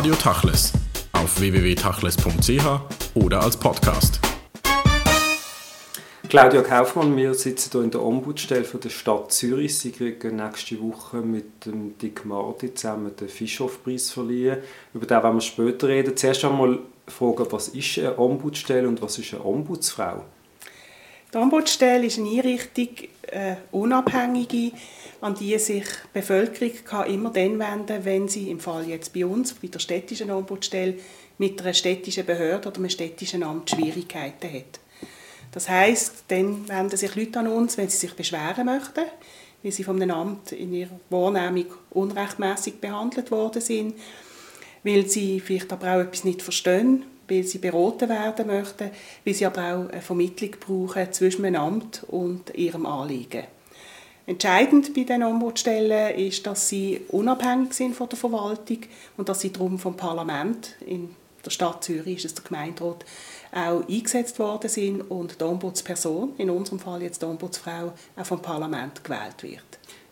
Radio Tachles auf www.tachles.ch oder als Podcast. Claudia Kaufmann, wir sitzen hier in der Ombudsstelle der Stadt Zürich. Sie kriegen nächste Woche mit dem Dick Marti zusammen den Fischhoff-Preis verliehen. Über den werden wir später reden. Zuerst einmal fragen, was ist eine Ombudsstelle und was ist eine Ombudsfrau? Die Ombudsstelle ist eine Einrichtung, eine äh, unabhängige, an die sich die Bevölkerung kann immer dann wenden wenn sie im Fall jetzt bei uns, bei der städtischen Ombudsstelle, mit einer städtischen Behörde oder einem städtischen Amt Schwierigkeiten hat. Das heißt, dann wenden sich Leute an uns, wenn sie sich beschweren möchten, weil sie einem Amt in ihrer Wahrnehmung unrechtmäßig behandelt worden sind, weil sie vielleicht aber auch etwas nicht verstehen, weil sie beraten werden möchten, weil sie aber auch eine Vermittlung brauchen zwischen dem Amt und ihrem Anliegen. Entscheidend bei den Ombudsstellen ist, dass sie unabhängig sind von der Verwaltung und dass sie darum vom Parlament in der Stadt Zürich ist es der Gemeinderat auch eingesetzt worden sind und die Ombudsperson, in unserem Fall jetzt die Ombudsfrau, auch vom Parlament gewählt wird.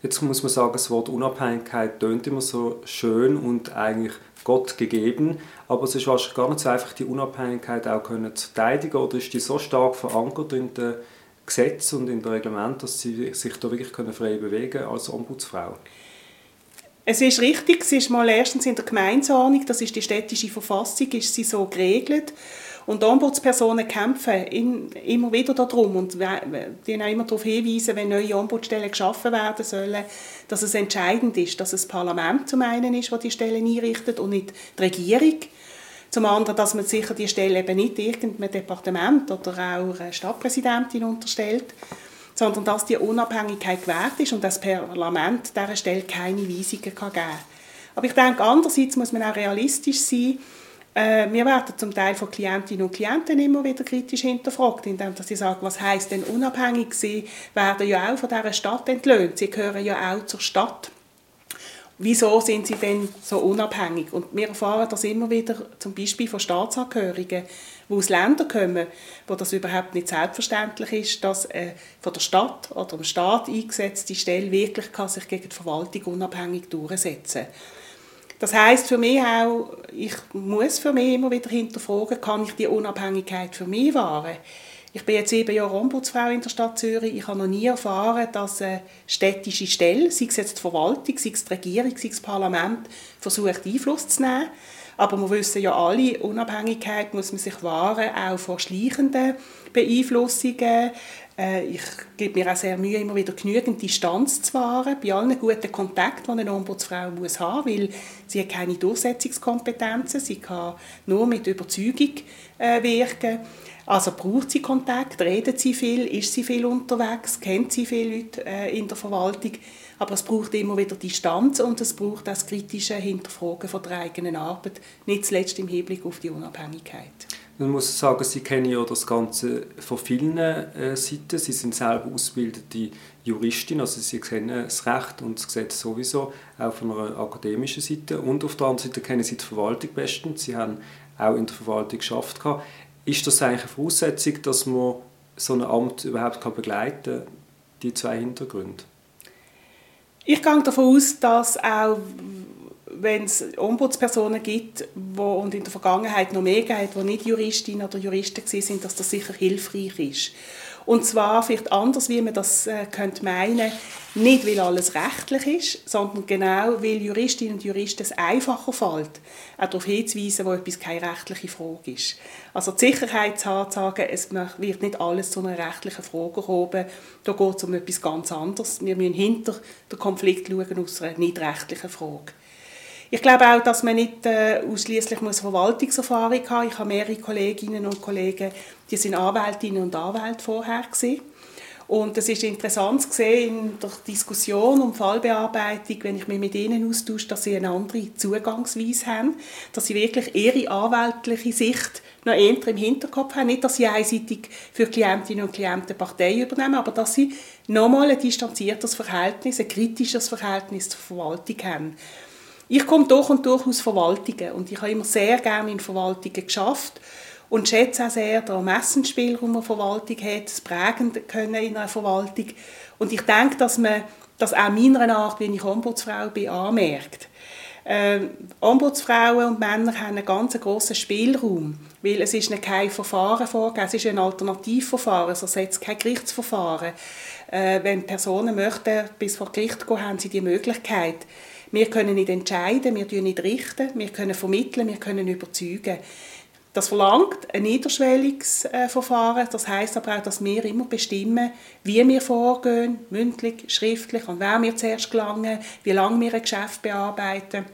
Jetzt muss man sagen, das Wort Unabhängigkeit tönt immer so schön und eigentlich Gott gegeben, aber es ist wahrscheinlich gar nicht so einfach, die Unabhängigkeit auch können zu verteidigen oder ist die so stark verankert in den Gesetzen und in den Reglementen, dass sie sich da wirklich frei bewegen können als Ombudsfrau? Es ist richtig, es ist mal erstens in der Gemeindeordnung, das ist die städtische Verfassung, ist sie so geregelt. Und Ombudspersonen kämpfen in, immer wieder darum und die auch immer darauf hinweisen, wenn neue Ombudsstellen geschaffen werden sollen, dass es entscheidend ist, dass es das Parlament zum einen ist, das die Stellen einrichtet und nicht die Regierung. Zum anderen, dass man sicher die Stelle eben nicht irgendeinem Departement oder auch einer Stadtpräsidentin unterstellt, sondern dass die Unabhängigkeit gewährt ist und das Parlament dieser Stelle keine Weisungen geben kann. Aber ich denke, andererseits muss man auch realistisch sein, äh, wir werden zum Teil von Klientinnen und Klienten immer wieder kritisch hinterfragt, indem sie sagen, was heißt denn unabhängig? Sie werden ja auch von dieser Stadt entlöhnt. Sie gehören ja auch zur Stadt. Wieso sind sie denn so unabhängig? Und wir erfahren das immer wieder, zum Beispiel von Staatsangehörigen, die aus Ländern kommen, wo das überhaupt nicht selbstverständlich ist, dass eine von der Stadt oder dem Staat eingesetzte Stelle wirklich kann sich gegen die Verwaltung unabhängig durchsetzen. Das heißt für mich auch, ich muss für mich immer wieder hinterfragen, kann ich die Unabhängigkeit für mich wahren? Ich bin jetzt sieben Jahre Ombudsfrau in der Stadt Zürich. Ich habe noch nie erfahren, dass eine städtische Stelle, sei es jetzt die Verwaltung, sei es die Regierung, sei es das Parlament, versucht Einfluss zu nehmen. Aber wir wissen ja alle, Unabhängigkeit muss man sich wahren, auch vor schleichenden Beeinflussungen, äh, ich gebe mir auch sehr Mühe, immer wieder genügend Distanz zu wahren, bei allen guten Kontakten, die eine Ombudsfrau haben muss, weil sie hat keine Durchsetzungskompetenzen, sie kann nur mit Überzeugung äh, wirken. Also braucht sie Kontakt, redet sie viel, ist sie viel unterwegs, kennt sie viele Leute äh, in der Verwaltung, aber es braucht immer wieder Distanz und es braucht das kritische Hinterfragen von der eigenen Arbeit, nicht zuletzt im Hinblick auf die Unabhängigkeit. Man muss sagen, Sie kennen ja das Ganze von vielen äh, Seiten. Sie sind selber ausgebildete Juristin, also Sie kennen das Recht und das Gesetz sowieso, auch von einer akademischen Seite. Und auf der anderen Seite kennen Sie die Verwaltung bestens. Sie haben auch in der Verwaltung geschafft. Ist das eigentlich eine Voraussetzung, dass man so ein Amt überhaupt begleiten kann, die zwei Hintergründe? Ich gehe davon aus, dass auch wenn es Ombudspersonen gibt wo, und in der Vergangenheit noch mehr gibt, die nicht Juristinnen oder Juristen sind, dass das sicher hilfreich ist. Und zwar vielleicht anders, wie man das äh, könnte meinen, nicht weil alles rechtlich ist, sondern genau weil Juristinnen und Juristen es einfacher fällt, auch darauf hinzuweisen, wo etwas keine rechtliche Frage ist. Also die Sicherheit zu haben, zu sagen, es wird nicht alles zu einer rechtlichen Frage erhoben, da geht es um etwas ganz anderes. Wir müssen hinter den Konflikt schauen aus einer nicht rechtlichen Frage. Ich glaube auch, dass man nicht äh, ausschließlich Verwaltungserfahrung haben muss. Ich habe mehrere Kolleginnen und Kollegen, die sind Anwältinnen und Anwälte vorher gewesen. Und es ist interessant zu sehen in der Diskussion um Fallbearbeitung, wenn ich mich mit ihnen austausche, dass sie eine andere Zugangsweise haben, dass sie wirklich ihre anwältliche Sicht noch eher im Hinterkopf haben. Nicht, dass sie einseitig für Klientinnen und Klienten Partei übernehmen, aber dass sie nochmal ein distanziertes Verhältnis, ein kritisches Verhältnis zur Verwaltung haben. Ich komme durch und durch aus Verwaltungen und ich habe immer sehr gerne in Verwaltungen geschafft und schätze auch sehr den Ermessensspielraum, den Verwaltung hat, das Prägen können in einer Verwaltung. Und ich denke, dass man das auch meiner Art, wie ich Ombudsfrau bin, anmerkt. äh, Ombudsfrauen und Männer haben einen ganz grossen Spielraum, weil es ist kein Verfahren vorgegeben, es ist ein Alternativverfahren, es ersetzt kein Gerichtsverfahren. Äh, wenn Personen möchten bis vor Gericht gehen, haben sie die Möglichkeit. Wir können nicht entscheiden, wir können nicht richten, wir können vermitteln, wir können überzeugen. Das verlangt ein niederschwelliges äh, Verfahren. Das heißt aber auch, dass wir immer bestimmen, wie wir vorgehen, mündlich, schriftlich, an wer wir zuerst gelangen, wie lange wir ein Geschäft bearbeiten.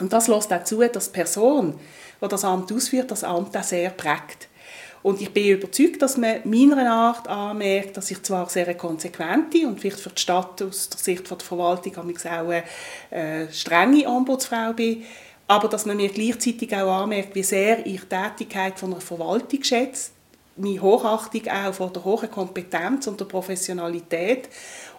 Und das lässt dazu, dass die Person, die das Amt ausführt, das Amt auch sehr prägt. Und ich bin überzeugt, dass man meiner Art anmerkt, dass ich zwar sehr konsequente und vielleicht für die Stadt aus der Sicht der Verwaltung auch eine äh, strenge Ombudsfrau bin, aber dass man mir gleichzeitig auch anmerkt, wie sehr ich die Tätigkeit von einer Verwaltung schätze, meine Hochachtung auch von der hohen Kompetenz und der Professionalität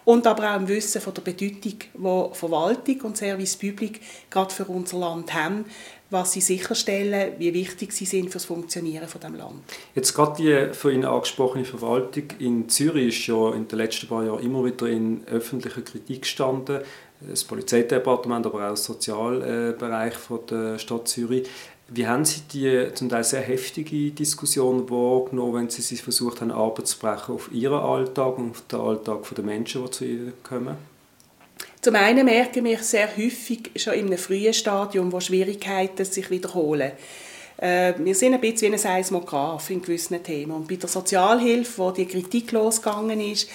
und aber auch im Wissen von der Bedeutung, die Verwaltung und Service Public gerade für unser Land haben, was sie sicherstellen, wie wichtig sie sind für das Funktionieren von dem Land. Jetzt gerade die von Ihnen angesprochene Verwaltung in Zürich ist ja in den letzten paar Jahren immer wieder in öffentlicher Kritik gestanden das Polizeidepartement, aber auch der Sozialbereich von der Stadt Zürich. Wie haben Sie die zum Teil sehr heftige Diskussion wahrgenommen, wenn Sie sich versucht haben, Arbeit zu brechen auf Ihren Alltag und auf den Alltag der Menschen, die zu Ihnen kommen? Zum einen merken wir sehr häufig schon in einem frühen Stadium, wo Schwierigkeiten sich wiederholen. Äh, wir sind ein bisschen wie ein Seismograph in gewissen Themen. Und bei der Sozialhilfe, wo die Kritik losgegangen ist,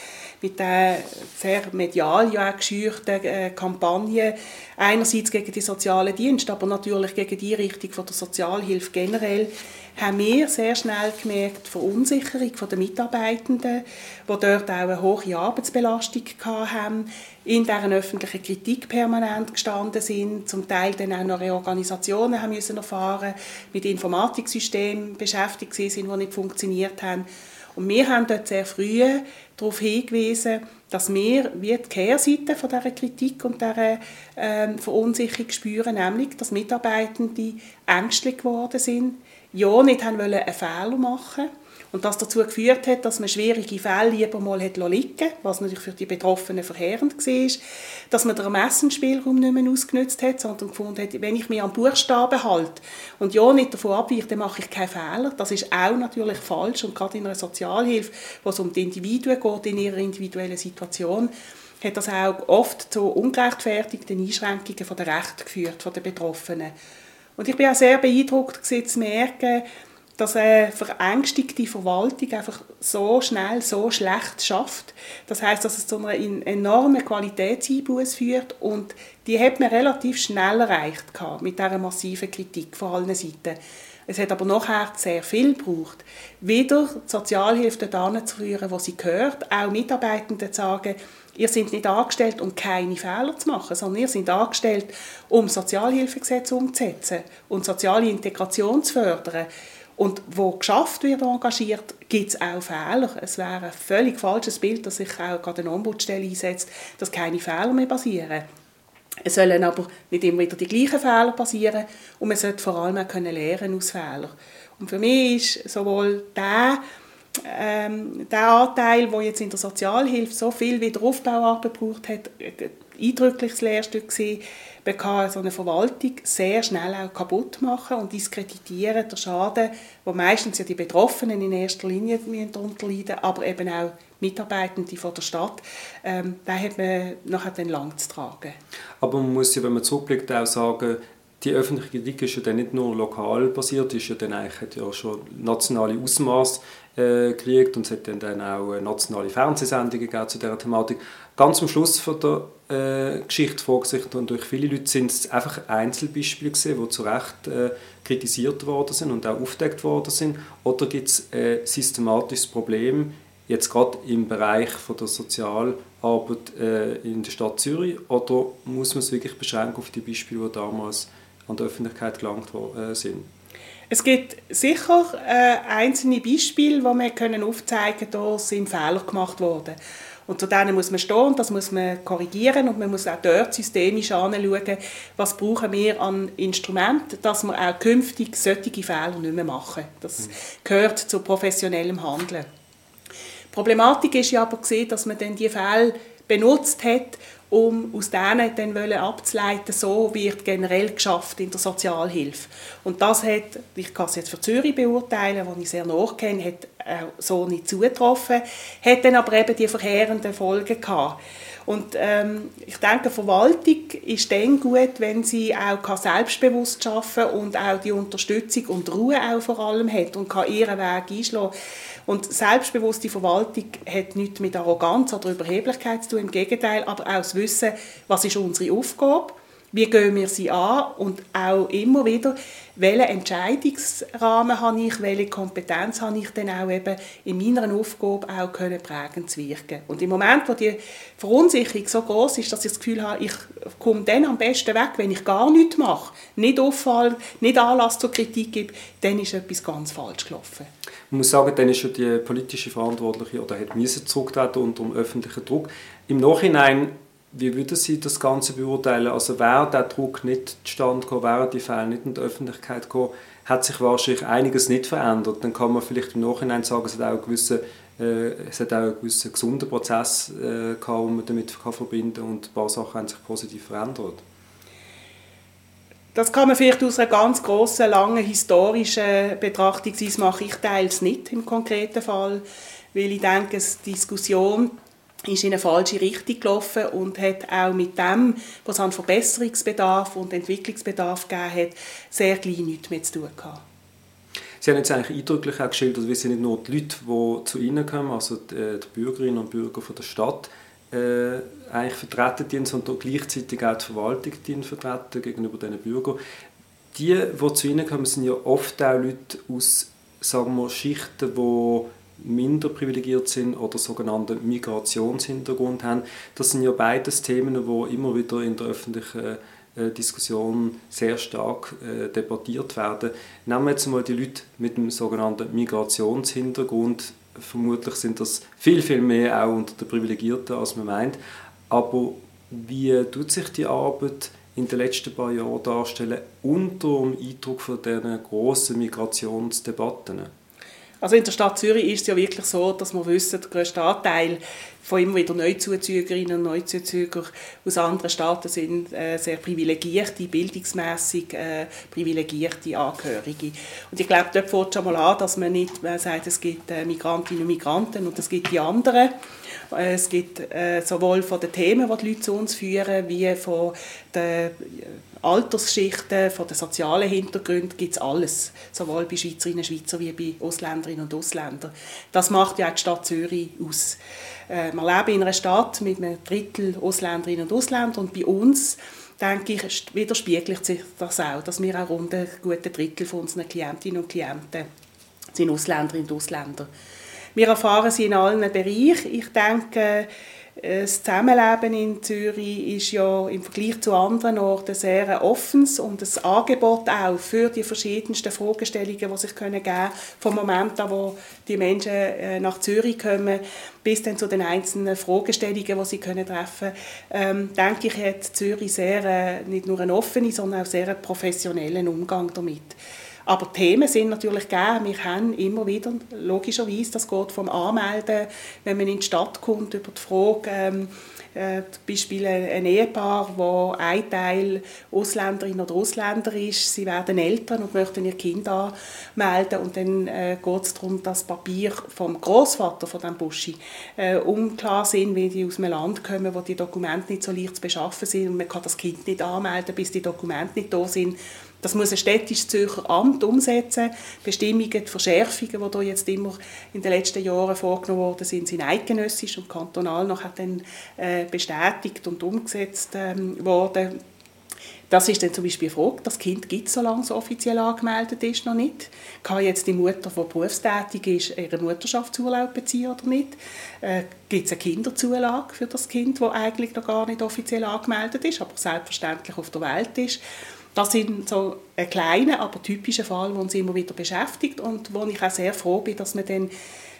mit der sehr medial ja auch äh, Kampagne, einerseits gegen die sozialen Dienste, aber natürlich gegen die Richtung von der Sozialhilfe generell, haben wir sehr schnell gemerkt, die Verunsicherung der Mitarbeitenden, die dort auch eine hohe Arbeitsbelastung hatten, in deren öffentlichen Kritik permanent gestanden sind, zum Teil dann auch noch Reorganisationen haben müssen erfahren, mit Informatiksystemen beschäftigt sind, die nicht funktioniert haben. Und wir haben dort sehr früh darauf hingewiesen, dass wir wie die Kehrseite von dieser Kritik und dieser ähm, Verunsicherung spüren, nämlich, dass Mitarbeitende ängstlich geworden sind, ja nicht haben wollen einen Fehler machen und das dazu geführt hat, dass man schwierige Fälle lieber mal hat liegen was natürlich für die Betroffenen verheerend war, dass man den Ermessensspielraum nicht mehr ausgenutzt hat, sondern gefunden hat, wenn ich mich am Buchstaben halte und ja nicht davon abweiche, dann mache ich keinen Fehler. Das ist auch natürlich falsch und gerade in einer Sozialhilfe, wo es um die Individuen geht, in ihrer individuellen Situation, hat das auch oft zu ungerechtfertigten Einschränkungen der Rechte geführt von den Betroffenen. Und ich bin auch sehr beeindruckt zu merken, dass eine verängstigte Verwaltung einfach so schnell, so schlecht schafft. Das heißt, dass es zu einer enormen Qualitätseinbuß führt und die hat man relativ schnell erreicht mit dieser massiven Kritik von allen Seiten. Es hat aber nachher sehr viel gebraucht, wieder die Sozialhilfe dorthin zu führen, wo sie gehört, auch Mitarbeitenden zu sagen, Ihr seid nicht angestellt, um keine Fehler zu machen, sondern ihr seid angestellt, um Sozialhilfegesetze umzusetzen und soziale Integration zu fördern. Und wo geschafft wird, engagiert, gibt es auch Fehler. Es wäre ein völlig falsches Bild, dass sich auch gerade eine Ombudsstelle einsetzt, dass keine Fehler mehr passieren. Es sollen aber nicht immer wieder die gleichen Fehler passieren und man sollte vor allem auch können lernen aus Fehlern. Und für mich ist sowohl der ähm, der Anteil, der jetzt in der Sozialhilfe so viel Wiederaufbauarbeit gebraucht hat, ein eindrückliches Lehrstück gewesen. Man kann so eine Verwaltung sehr schnell auch kaputt machen und diskreditieren, der Schaden, wo meistens ja die Betroffenen in erster Linie darunter leiden, aber eben auch Mitarbeitende von der Stadt, ähm, da hat man nachher dann lang zu tragen. Aber man muss ja, wenn man zurückblickt, auch sagen, die öffentliche Kritik ist ja dann nicht nur lokal basiert, ist ja dann eigentlich hat ja schon nationale Ausmaß äh, gekriegt und es hat dann, dann auch nationale Fernsehsendungen zu dieser Thematik. Ganz am Schluss von der äh, Geschichte vorgesichtet und durch viele Leute sind es einfach Einzelbeispiele gewesen, die zu Recht äh, kritisiert worden sind und auch aufgedeckt worden sind. Oder gibt es ein systematisches Problem, jetzt gerade im Bereich von der Sozialarbeit äh, in der Stadt Zürich, oder muss man es wirklich beschränken auf die Beispiele, die damals an die Öffentlichkeit gelangt äh, sind? Es gibt sicher äh, einzelne Beispiele, wo wir können aufzeigen können, da sind Fehler gemacht worden. Und zu denen muss man stehen und das muss man korrigieren und man muss auch dort systemisch anschauen, was brauchen wir an Instrumenten, dass wir auch künftig solche Fehler nicht mehr machen. Das mhm. gehört zu professionellem Handeln. Die Problematik ist ja aber gesehen, dass man dann die Fälle benutzt hat, um aus denen dann abzuleiten, so wird generell geschafft in der Sozialhilfe. Und das hat, ich kann es jetzt für Zürich beurteilen, wo ich sehr nachkenne, hat so nicht zugetroffen, hat dann aber eben die verheerenden Folgen gehabt. Und ähm, ich denke, Verwaltung ist dann gut, wenn sie auch selbstbewusst arbeiten und auch die Unterstützung und Ruhe auch vor allem hat und kann ihren Weg einschlagen. Und selbstbewusste Verwaltung hat nichts mit Arroganz oder Überheblichkeit zu tun, im Gegenteil, aber auch das Wissen, was ist unsere Aufgabe wie gehen wir sie an und auch immer wieder, welchen Entscheidungsrahmen habe ich, welche Kompetenz habe ich denn auch eben in meiner Aufgabe auch können prägend zu wirken. Und im Moment, wo die Verunsicherung so groß ist, dass ich das Gefühl habe, ich komme dann am besten weg, wenn ich gar nichts mache, nicht auffallen, nicht Anlass zur Kritik gebe, dann ist etwas ganz falsch gelaufen. Man muss sagen, dann ist schon die politische Verantwortliche oder hat zurücktreten unter dem öffentlichen Druck. Im Nachhinein wie würden Sie das Ganze beurteilen? Also wäre der Druck nicht zustande gekommen, wären die Fälle nicht in die Öffentlichkeit gekommen, hat sich wahrscheinlich einiges nicht verändert. Dann kann man vielleicht im Nachhinein sagen, es hat auch einen gewissen, äh, es hat auch einen gewissen gesunden Prozess äh, gehabt, den man damit kann verbinden kann und ein paar Sachen haben sich positiv verändert. Das kann man vielleicht aus einer ganz grossen, langen historischen Betrachtungsweise machen. Ich teile es nicht im konkreten Fall, weil ich denke, die Diskussion ist in eine falsche Richtung gelaufen und hat auch mit dem, was an Verbesserungsbedarf und Entwicklungsbedarf gegeben hat, sehr gleich nichts mehr zu tun gehabt. Sie haben jetzt eigentlich eindrücklich auch geschildert, wie sie nicht nur die Leute, die zu Ihnen kommen, also die, äh, die Bürgerinnen und Bürger von der Stadt, äh, eigentlich vertreten die, sondern gleichzeitig auch die Verwaltung die vertreten gegenüber diesen Bürgern. Die, die zu Ihnen kommen, sind ja oft auch Leute aus sagen wir, Schichten, die minder privilegiert sind oder sogenannten Migrationshintergrund haben. Das sind ja beides Themen, die immer wieder in der öffentlichen äh, Diskussion sehr stark äh, debattiert werden. Nehmen wir jetzt mal die Leute mit dem sogenannten Migrationshintergrund. Vermutlich sind das viel, viel mehr auch unter den Privilegierten, als man meint. Aber wie tut sich die Arbeit in den letzten paar Jahren darstellen unter dem Eindruck von diesen grossen Migrationsdebatten? Also in der Stadt Zürich ist es ja wirklich so, dass wir wissen, der grösste Anteil von immer wieder Neuzuzügerinnen und Neuzuzüger aus anderen Staaten sind äh, sehr privilegierte, bildungsmässig äh, privilegierte Angehörige. Und ich glaube, dort fängt schon mal an, dass man nicht man sagt, es gibt äh, Migrantinnen und Migranten und es gibt die anderen. Äh, es gibt äh, sowohl von den Themen, die die Leute zu uns führen, wie von den Altersschichten, von den sozialen Hintergründen gibt es alles. Sowohl bei Schweizerinnen und Schweizern wie bei Ausländerinnen und Ausländern. Das macht ja auch die Stadt Zürich aus. Äh, wir leben in einer Stadt mit einem Drittel Ausländerinnen und Ausländer und bei uns denke ich, widerspiegelt sich das auch, dass wir auch rund ein gutes Drittel von unseren Klientinnen und Klienten sind Ausländerinnen und Ausländer. Wir erfahren sie in allen Bereichen. Ich denke, das Zusammenleben in Zürich ist ja im Vergleich zu anderen Orten sehr offenes und das Angebot auch für die verschiedensten Fragestellungen, die sich geben können, vom Moment an, wo die Menschen äh, nach Zürich kommen, bis dann zu den einzelnen Fragestellungen, die sie können treffen können, ähm, denke ich, hat Zürich sehr, äh, nicht nur einen offenen, sondern auch sehr professionellen Umgang damit. Aber Themen sind natürlich gegeben. Wir haben immer wieder, logischerweise, das geht vom Anmelden, wenn man in die Stadt kommt, über die Frage, ähm, äh, zum Beispiel ein Ehepaar, wo ein Teil Ausländerin oder Ausländer ist, sie werden Eltern und möchten ihr Kind anmelden. Und dann äh, geht es darum, dass Papier vom Großvater von dem Buschi äh, unklar sind, wie die aus einem Land kommen, wo die Dokumente nicht so leicht zu beschaffen sind. Und man kann das Kind nicht anmelden, bis die Dokumente nicht da sind das muss ein städtisches Zürcher Amt umsetzen. Bestimmungen, die Verschärfungen, die jetzt immer in den letzten Jahren vorgenommen worden sind, sind eidgenössisch und kantonal noch dann äh, bestätigt und umgesetzt ähm, worden. Das ist dann zum Beispiel eine Frage, das Kind gibt es, solange es offiziell angemeldet ist, noch nicht. Kann jetzt die Mutter, die berufstätig ist, ihren Mutterschaftsurlaub beziehen oder nicht? Äh, gibt es eine Kinderzulage für das Kind, das eigentlich noch gar nicht offiziell angemeldet ist, aber selbstverständlich auf der Welt ist? Das sind so ein kleiner, aber typischer Fall, der uns immer wieder beschäftigt und wo ich auch sehr froh bin, dass man dann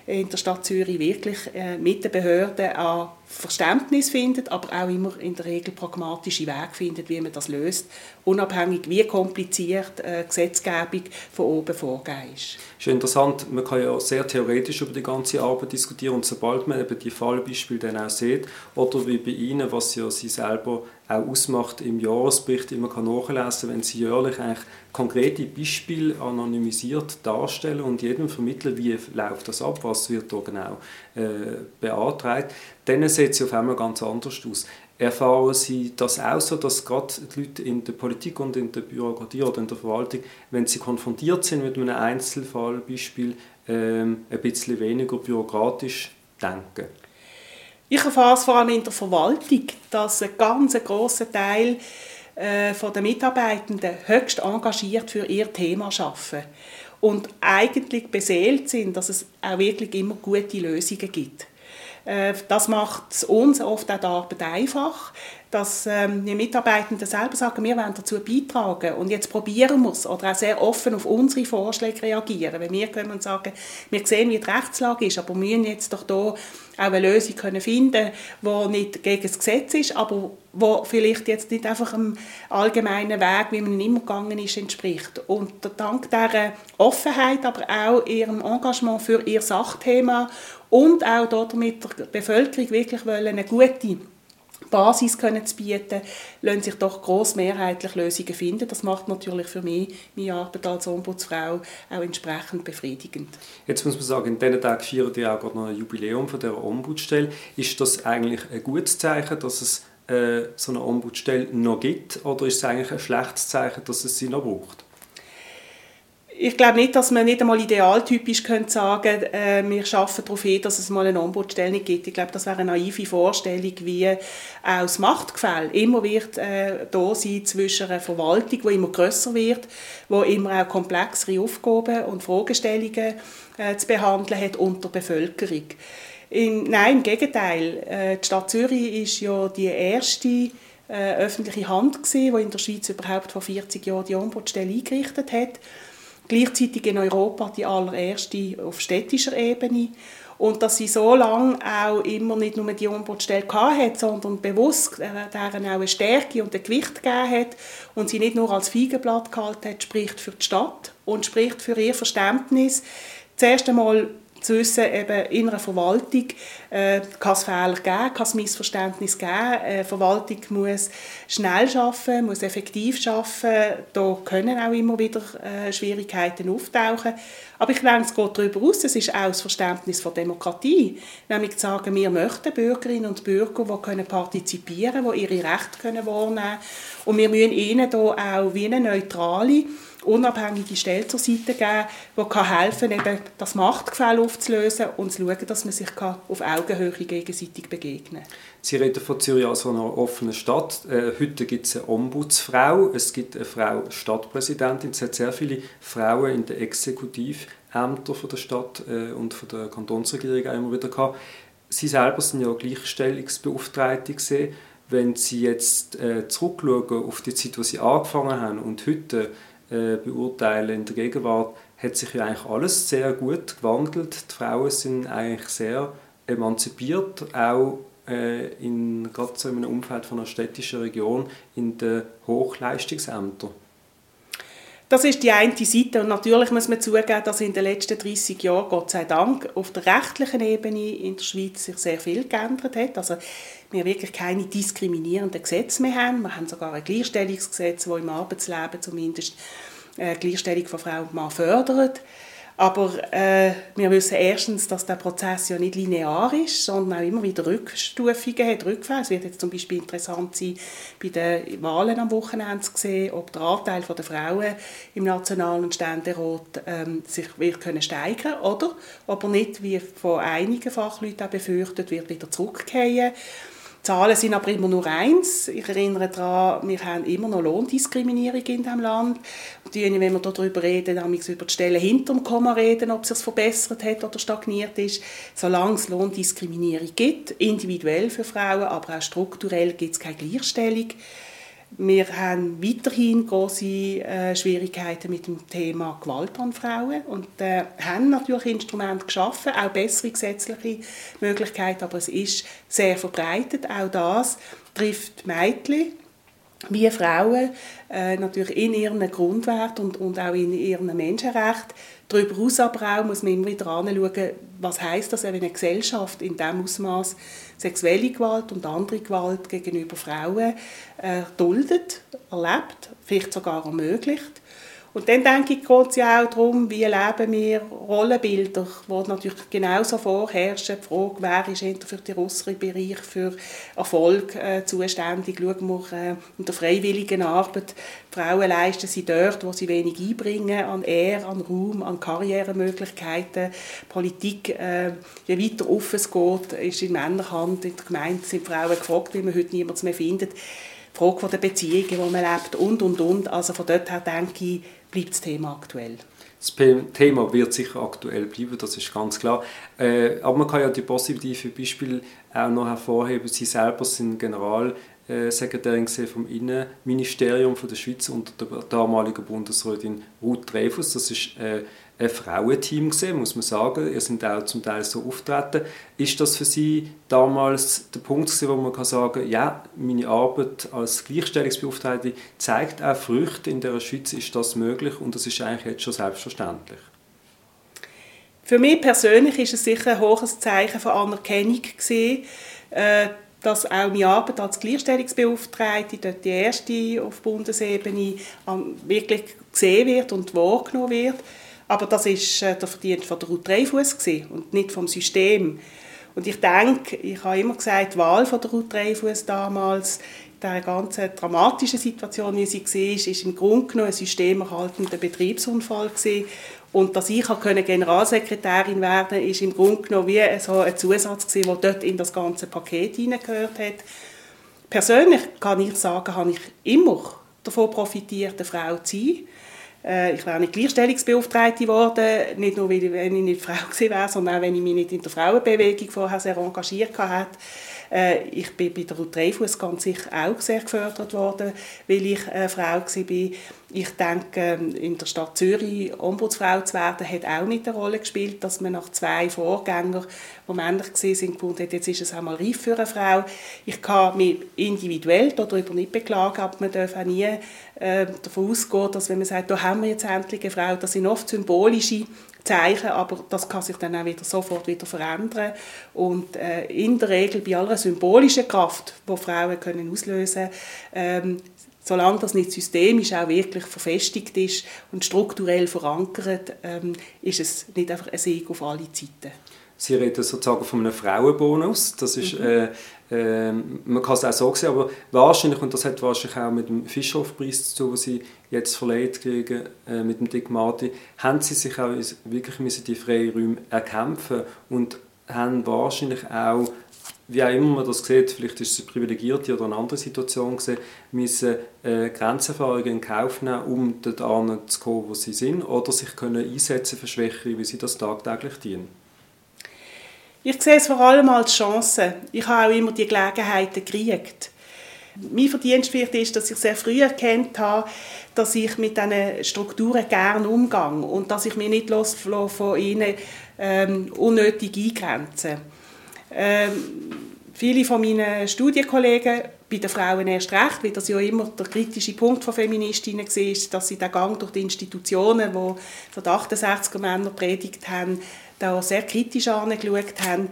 in der Stadt Zürich wirklich äh, mit den Behörden an Verständnis findet, aber auch immer in der Regel pragmatische Wege findet, wie man das löst, unabhängig wie kompliziert äh, Gesetzgebung von oben vorgegeben ist. Ist interessant, man kann ja sehr theoretisch über die ganze Arbeit diskutieren und sobald man eben die Fallbeispiele dann auch sieht oder wie bei Ihnen, was ja Sie selber auch ausmacht im Jahresbericht immer kann nachlesen, wenn Sie jährlich eigentlich konkrete Beispiele anonymisiert darstellen und jedem vermitteln, wie läuft das ab, was wird da genau äh, beantragt, dann sieht es auf einmal ganz anders aus. Erfahren Sie das auch so, dass gerade die Leute in der Politik und in der Bürokratie oder in der Verwaltung, wenn sie konfrontiert sind mit einem Einzelfallbeispiel, ähm, ein bisschen weniger bürokratisch denken? Ich erfahre es vor allem in der Verwaltung, dass ein ganz grosser Teil äh, der Mitarbeitenden höchst engagiert für ihr Thema arbeiten und eigentlich beseelt sind, dass es auch wirklich immer gute Lösungen gibt. Äh, das macht uns oft auch die Arbeit einfach, dass ähm, die Mitarbeitenden selber sagen, wir wollen dazu beitragen und jetzt probieren wir es oder auch sehr offen auf unsere Vorschläge reagieren. Wenn wir können sagen, wir sehen, wie die Rechtslage ist, aber wir müssen jetzt doch da auch eine Lösung können finden, die nicht gegen das Gesetz ist, aber wo vielleicht jetzt nicht einfach einem allgemeinen Weg, wie man immer gegangen ist, entspricht. Und dank dieser Offenheit, aber auch ihrem Engagement für ihr Sachthema und auch damit der Bevölkerung wirklich eine gute Basis können zu bieten, lassen sich doch grossmehrheitlich Lösungen finden. Das macht natürlich für mich meine Arbeit als Ombudsfrau auch entsprechend befriedigend. Jetzt muss man sagen, in diesen Tagen feiern die auch gerade noch ein Jubiläum von der Ombudsstelle. Ist das eigentlich ein gutes Zeichen, dass es äh, so eine Ombudsstelle noch gibt, oder ist es eigentlich ein schlechtes Zeichen, dass es sie noch braucht? Ich glaube nicht, dass man nicht einmal idealtypisch könnte sagen äh, wir schaffen darauf hin, dass es mal eine Ombudsstelle gibt. Ich glaube, das wäre eine naive Vorstellung, wie auch das Machtgefälle immer wird äh, da sein zwischen einer Verwaltung, die immer grösser wird, wo immer auch komplexere Aufgaben und Fragestellungen äh, zu behandeln hat und der Bevölkerung. In, nein, im Gegenteil. Äh, die Stadt Zürich ist ja die erste äh, öffentliche Hand gewesen, die in der Schweiz überhaupt vor 40 Jahren die Ombudsstelle eingerichtet hat gleichzeitig in Europa die allererste auf städtischer Ebene. Und dass sie so lange auch immer nicht nur die Ombudsstelle hat, sondern bewusst äh, deren auch eine Stärke und ein Gewicht gegeben hat und sie nicht nur als Feigenblatt gehalten hat, spricht für die Stadt und spricht für ihr Verständnis. Zuerst einmal zu wissen, eben in einer Verwaltung äh, kann es Fehler geben, kann es Missverständnis geben. Eine Verwaltung muss schnell arbeiten, muss effektiv arbeiten. Da können auch immer wieder äh, Schwierigkeiten auftauchen. Aber ich denke, es geht darüber aus, es ist auch das Verständnis von Demokratie. Nämlich zu sagen, wir möchten Bürgerinnen und Bürger, die können partizipieren können, die ihre Rechte wahrnehmen können. Und wir müssen ihnen da auch wie eine neutrale unabhängige Stelle zur Seite geben, die helfen kann, eben das Machtgefälle aufzulösen und zu schauen, dass man sich auf Augenhöhe gegenseitig begegnen kann. Sie reden von Zürich als einer offenen Stadt. Äh, heute gibt es eine Ombudsfrau, es gibt eine Frau Stadtpräsidentin, es hat sehr viele Frauen in den Exekutivämtern der Stadt äh, und der Kantonsregierung immer wieder gehabt. Sie selber sind ja Gleichstellungsbeauftragte gesehen. Wenn Sie jetzt äh, zurückschauen auf die Zeit, wo Sie angefangen haben und heute äh, beurteilen in der Gegenwart, hat sich ja eigentlich alles sehr gut gewandelt. Die Frauen sind eigentlich sehr emanzipiert, auch äh, in gerade so in einem Umfeld von einer städtischen Region in den Hochleistungsämtern. Das ist die eine Seite und natürlich muss man zugeben, dass in den letzten 30 Jahren, Gott sei Dank, auf der rechtlichen Ebene in der Schweiz sich sehr viel geändert hat. Also wir wirklich keine diskriminierenden Gesetze mehr haben. Wir haben sogar ein Gleichstellungsgesetz, das im Arbeitsleben zumindest äh, Gleichstellung von Frau und Mann fördert. Aber äh, wir wissen erstens, dass der Prozess ja nicht linear ist, sondern auch immer wieder Rückstufungen hat, Rückfälle. Es wird jetzt zum Beispiel interessant sein, bei den Wahlen am Wochenende zu sehen, ob der Anteil der Frauen im Nationalen Ständerat ähm, sich wird können steigern oder ob er nicht, wie von einigen Fachleuten auch befürchtet, wird wieder zurückkehren. Zahlen sind aber immer nur eins. Ich erinnere daran, wir haben immer noch Lohndiskriminierung in diesem Land. Und wenn wir darüber reden, dann über die Stellen hinter dem Komma reden, ob es sich verbessert hat oder stagniert ist. Solange es Lohndiskriminierung gibt, individuell für Frauen, aber auch strukturell gibt es keine Gleichstellung. Wir haben weiterhin große äh, Schwierigkeiten mit dem Thema Gewalt an Frauen und äh, haben natürlich Instrumente geschaffen, auch bessere gesetzliche Möglichkeiten, aber es ist sehr verbreitet. Auch das trifft Mädchen wie Frauen äh, natürlich in ihren Grundwert und, und auch in ihren Menschenrechten. Darüber hinaus aber auch muss man immer wieder anschauen, was heißt das, wenn eine Gesellschaft in diesem Ausmaß sexuelle Gewalt und andere Gewalt gegenüber Frauen äh, duldet, erlebt, vielleicht sogar ermöglicht. Und dann denke ich, geht es ja auch darum, wie leben wir Rollenbilder, wo natürlich genauso vorherrschen. Die Frage, wer ist hinter für den äußeren Bereich für Erfolg äh, zuständig. Schauen wir äh, in der freiwilligen Arbeit. Frauen leisten sie dort, wo sie wenig einbringen, an Ehr, an Raum, an Karrieremöglichkeiten. Politik, äh, je weiter offen es geht, ist in Männerhand. In der Gemeinde sind Frauen gefragt, wie man heute niemanden mehr findet. Die Frage der Beziehungen, die man lebt und, und, und. Also von dort her denke ich, bleibt das Thema aktuell. Das Thema wird sicher aktuell bleiben, das ist ganz klar. Äh, aber man kann ja die positiven Beispiele auch noch hervorheben. Sie selber sind Generalsekretärin vom Innenministerium der Schweiz unter der damaligen Bundesrätin Ruth Dreyfus. Das ist äh, ein Frauenteam gesehen, muss man sagen. Ihr sind auch zum Teil so auftreten. Ist das für Sie damals der Punkt gewesen, wo man kann sagen, ja, meine Arbeit als Gleichstellungsbeauftragte zeigt auch Früchte in der Schweiz, ist das möglich und das ist eigentlich jetzt schon selbstverständlich? Für mich persönlich ist es sicher ein hohes Zeichen von Anerkennung gewesen, äh, dass auch meine Arbeit als Gleichstellungsbeauftragte, dort die erste auf Bundesebene, wirklich gesehen wird und wahrgenommen wird. Aber das ist äh, der Verdienst von der Ruth Dreifuss und nicht vom System. Und ich denke, ich habe immer gesagt, die Wahl von der Ruth Dreifuss damals, der ganzen dramatischen Situation, wie sie war, ist im Grunde genommen ein systemerhaltender Betriebsunfall gewesen. Und dass ich Generalsekretärin werden konnte, ist im Grunde genommen wie ein Zusatz gewesen, der dort in das ganze Paket hineingehört hat. Persönlich kann ich sagen, habe ich immer davon profitiert, eine Frau zu sein. Äh, ich wäre nicht Gleichstellungsbeauftragte geworden, nicht nur, weil ich nicht Frau gewesen wäre, sondern auch, wenn ich mich nicht in der Frauenbewegung vorher sehr engagiert hatte. Äh, ich bin bei der Ruth Dreyfus ganz sicher auch sehr gefördert worden, weil ich eine Frau war. Ich denke, ähm, in der Stadt Zürich Ombudsfrau zu werden, hat auch nicht eine Rolle gespielt, dass man nach zwei Vorgängern, die männlich sind, gefunden hat, jetzt ist es einmal reif für eine Frau. Ich kann mich individuell darüber nicht beklagen, aber man darf auch nie äh, davon ausgehen, dass wenn man sagt, da haben wir jetzt endlich eine Frau, das sind oft symbolische Zeichen, aber das kann sich dann auch wieder sofort wieder verändern und äh, in der Regel bei aller symbolischen Kraft, die Frauen können auslösen ähm, solange das nicht systemisch auch wirklich verfestigt ist und strukturell verankert, ähm, ist es nicht einfach ein Sieg auf alle Zeiten. Sie reden sozusagen von einem Frauenbonus. Das ist, mhm. äh, äh, man kann es auch so sehen, aber wahrscheinlich, und das hat wahrscheinlich auch mit dem Fischhof-Preis zu tun, den Sie jetzt verleiht kriegen, äh, mit dem Dick Marty, haben Sie sich auch wirklich müssen die Freiräume erkämpfen und haben wahrscheinlich auch wie auch immer man das sieht, vielleicht ist es eine privilegierte oder eine andere Situation gesehen, müssen äh, Grenzerfahrungen in Kauf nehmen, um dorthin zu kommen, wo sie sind, oder sich können einsetzen für Schwächere, wie sie das tagtäglich dienen. Ich sehe es vor allem als Chance. Ich habe auch immer die Gelegenheiten gekriegt. Mein Verdienst vielleicht ist, dass ich sehr früh erkannt habe, dass ich mit diesen Strukturen gerne umgehe und dass ich mich nicht von ihnen ähm, unnötig eingrenze. Ähm, viele von meinen Studienkollegen, bei den Frauen erst recht, weil das ja immer der kritische Punkt von Feministinnen war, dass sie den Gang durch die Institutionen, die von den 68er Männer predigt haben, da sehr kritisch angeschaut haben,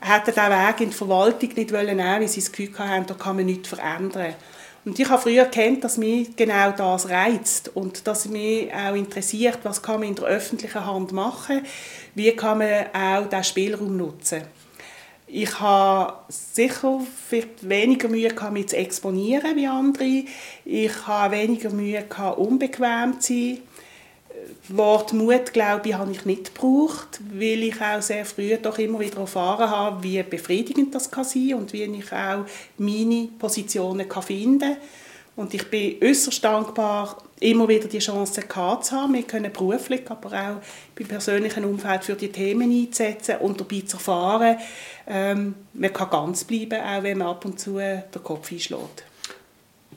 hätten den Weg in die Verwaltung nicht wollen nehmen, weil sie das Gefühl hatten, da kann man nichts verändern. Und ich habe früher erkannt, dass mich genau das reizt und dass mich auch interessiert, was kann man in der öffentlichen Hand machen, wie kann man auch diesen Spielraum nutzen. Ich habe sicher weniger Mühe gehabt, mich zu exponieren wie andere. Ich habe weniger Mühe gehabt, unbequem zu sein. Wort Mut, glaube ich, habe ich nicht gebraucht, weil ich auch sehr früh doch immer wieder erfahren habe, wie befriedigend das kann sein und wie ich auch meine Positionen kann finden. Und ich bin äußerst dankbar, immer wieder die Chance gehabt zu haben. Wir können beruflich, aber auch im persönlichen Umfeld für die Themen einzusetzen und dabei zu erfahren, ähm, man kann ganz bleiben, auch wenn man ab und zu den Kopf einschlägt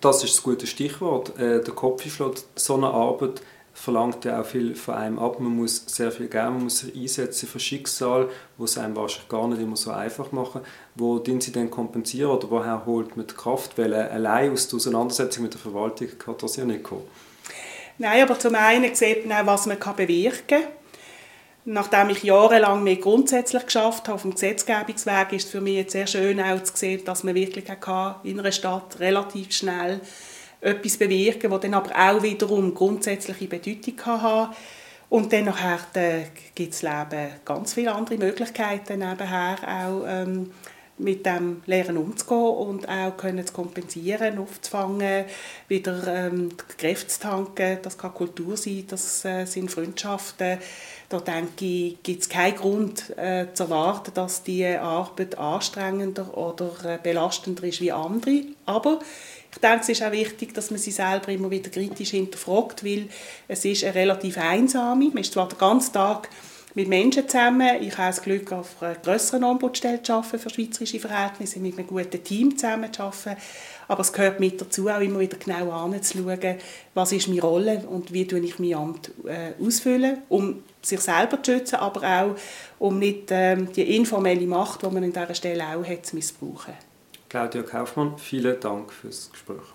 das ist das gute Stichwort. Äh, der Kopf ist so eine Arbeit verlangt ja auch viel von einem ab. Man muss sehr viel geben, man muss sich einsetzen für Schicksal, wo es einem wahrscheinlich gar nicht immer so einfach machen. Wo den sie dann kompensieren oder woher holt man die Kraft? Weil allein aus der Auseinandersetzung mit der Verwaltung kann das ja nicht kommen. Nein, aber zum einen sieht man auch, was man bewirken kann. Nachdem ich jahrelang mehr grundsätzlich geschafft habe auf dem Gesetzgebungsweg, ist es für mich jetzt sehr schön auch zu sehen, dass man wirklich in einer Stadt relativ schnell etwas bewirken, das dann aber auch wiederum grundsätzliche Bedeutung kann haben und dann nachher gibt es Leben ganz viele andere Möglichkeiten nebenher auch ähm, mit dem Lehren umzugehen und auch können zu kompensieren, aufzufangen, wieder ähm, Kräfte zu tanken. Das kann Kultur sein, das äh, sind Freundschaften. Da denke ich, gibt es keinen Grund äh, zu erwarten, dass die Arbeit anstrengender oder äh, belastender ist wie andere. Aber ich denke, es ist auch wichtig, dass man sich selber immer wieder kritisch hinterfragt, weil es ist eine relativ einsame. Man ist zwar den ganzen Tag mit Menschen zusammen. Ich habe das Glück, auf einer grösseren Ombudsstelle zu arbeiten für schweizerische Verhältnisse, mit einem guten Team zusammen zu arbeiten. Aber es gehört mit dazu, auch immer wieder genau anzuschauen, was ist meine Rolle und wie tue ich mein Amt äh, ausfüllen, um sich selber zu schützen, aber auch, um nicht ähm, die informelle Macht, die man an dieser Stelle auch hat, zu missbrauchen. Claudia Kaufmann, vielen Dank fürs Gespräch.